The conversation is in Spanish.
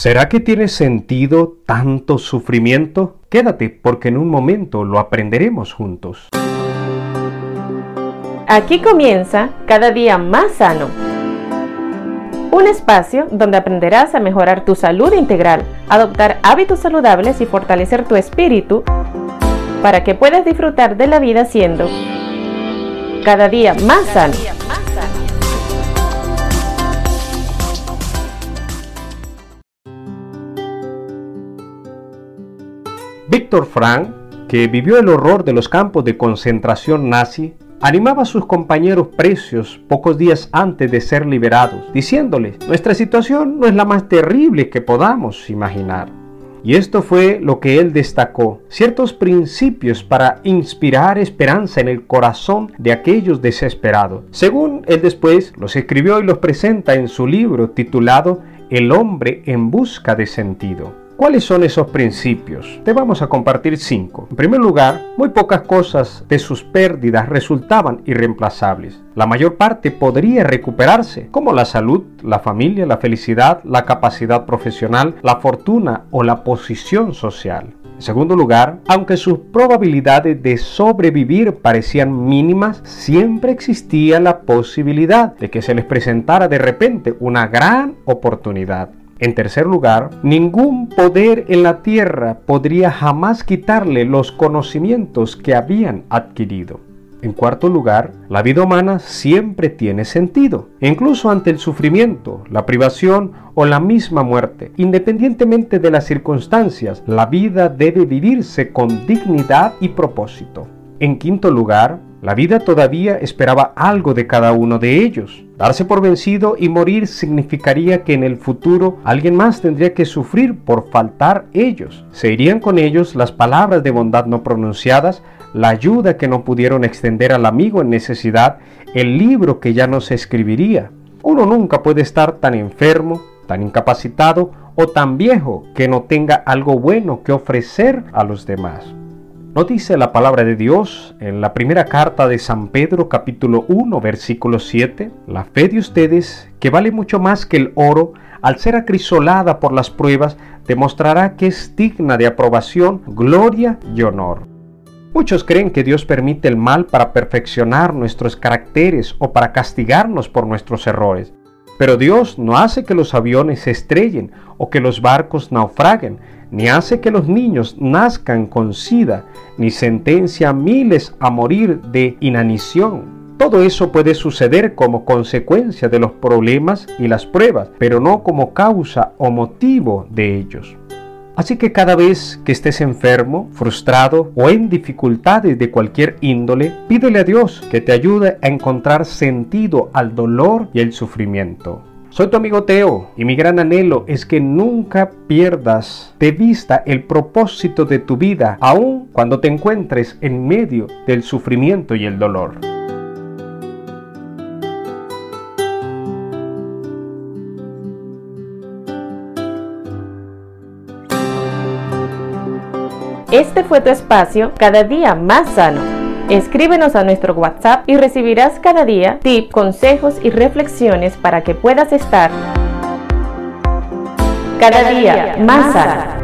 ¿Será que tiene sentido tanto sufrimiento? Quédate porque en un momento lo aprenderemos juntos. Aquí comienza cada día más sano. Un espacio donde aprenderás a mejorar tu salud integral, adoptar hábitos saludables y fortalecer tu espíritu para que puedas disfrutar de la vida siendo cada día más sano. Víctor Frank, que vivió el horror de los campos de concentración nazi, animaba a sus compañeros precios pocos días antes de ser liberados, diciéndoles, nuestra situación no es la más terrible que podamos imaginar. Y esto fue lo que él destacó, ciertos principios para inspirar esperanza en el corazón de aquellos desesperados. Según él después los escribió y los presenta en su libro titulado El hombre en busca de sentido. ¿Cuáles son esos principios? Te vamos a compartir cinco. En primer lugar, muy pocas cosas de sus pérdidas resultaban irreemplazables. La mayor parte podría recuperarse, como la salud, la familia, la felicidad, la capacidad profesional, la fortuna o la posición social. En segundo lugar, aunque sus probabilidades de sobrevivir parecían mínimas, siempre existía la posibilidad de que se les presentara de repente una gran oportunidad. En tercer lugar, ningún poder en la tierra podría jamás quitarle los conocimientos que habían adquirido. En cuarto lugar, la vida humana siempre tiene sentido, incluso ante el sufrimiento, la privación o la misma muerte. Independientemente de las circunstancias, la vida debe vivirse con dignidad y propósito. En quinto lugar, la vida todavía esperaba algo de cada uno de ellos. Darse por vencido y morir significaría que en el futuro alguien más tendría que sufrir por faltar ellos. Se irían con ellos las palabras de bondad no pronunciadas, la ayuda que no pudieron extender al amigo en necesidad, el libro que ya no se escribiría. Uno nunca puede estar tan enfermo, tan incapacitado o tan viejo que no tenga algo bueno que ofrecer a los demás. ¿No dice la palabra de Dios en la primera carta de San Pedro capítulo 1 versículo 7? La fe de ustedes, que vale mucho más que el oro, al ser acrisolada por las pruebas, demostrará que es digna de aprobación, gloria y honor. Muchos creen que Dios permite el mal para perfeccionar nuestros caracteres o para castigarnos por nuestros errores. Pero Dios no hace que los aviones se estrellen o que los barcos naufraguen, ni hace que los niños nazcan con sida, ni sentencia a miles a morir de inanición. Todo eso puede suceder como consecuencia de los problemas y las pruebas, pero no como causa o motivo de ellos. Así que cada vez que estés enfermo, frustrado o en dificultades de cualquier índole, pídele a Dios que te ayude a encontrar sentido al dolor y el sufrimiento. Soy tu amigo Teo y mi gran anhelo es que nunca pierdas de vista el propósito de tu vida, aun cuando te encuentres en medio del sufrimiento y el dolor. Este fue tu espacio cada día más sano Escríbenos a nuestro WhatsApp y recibirás cada día tips, consejos y reflexiones para que puedas estar cada día más sano.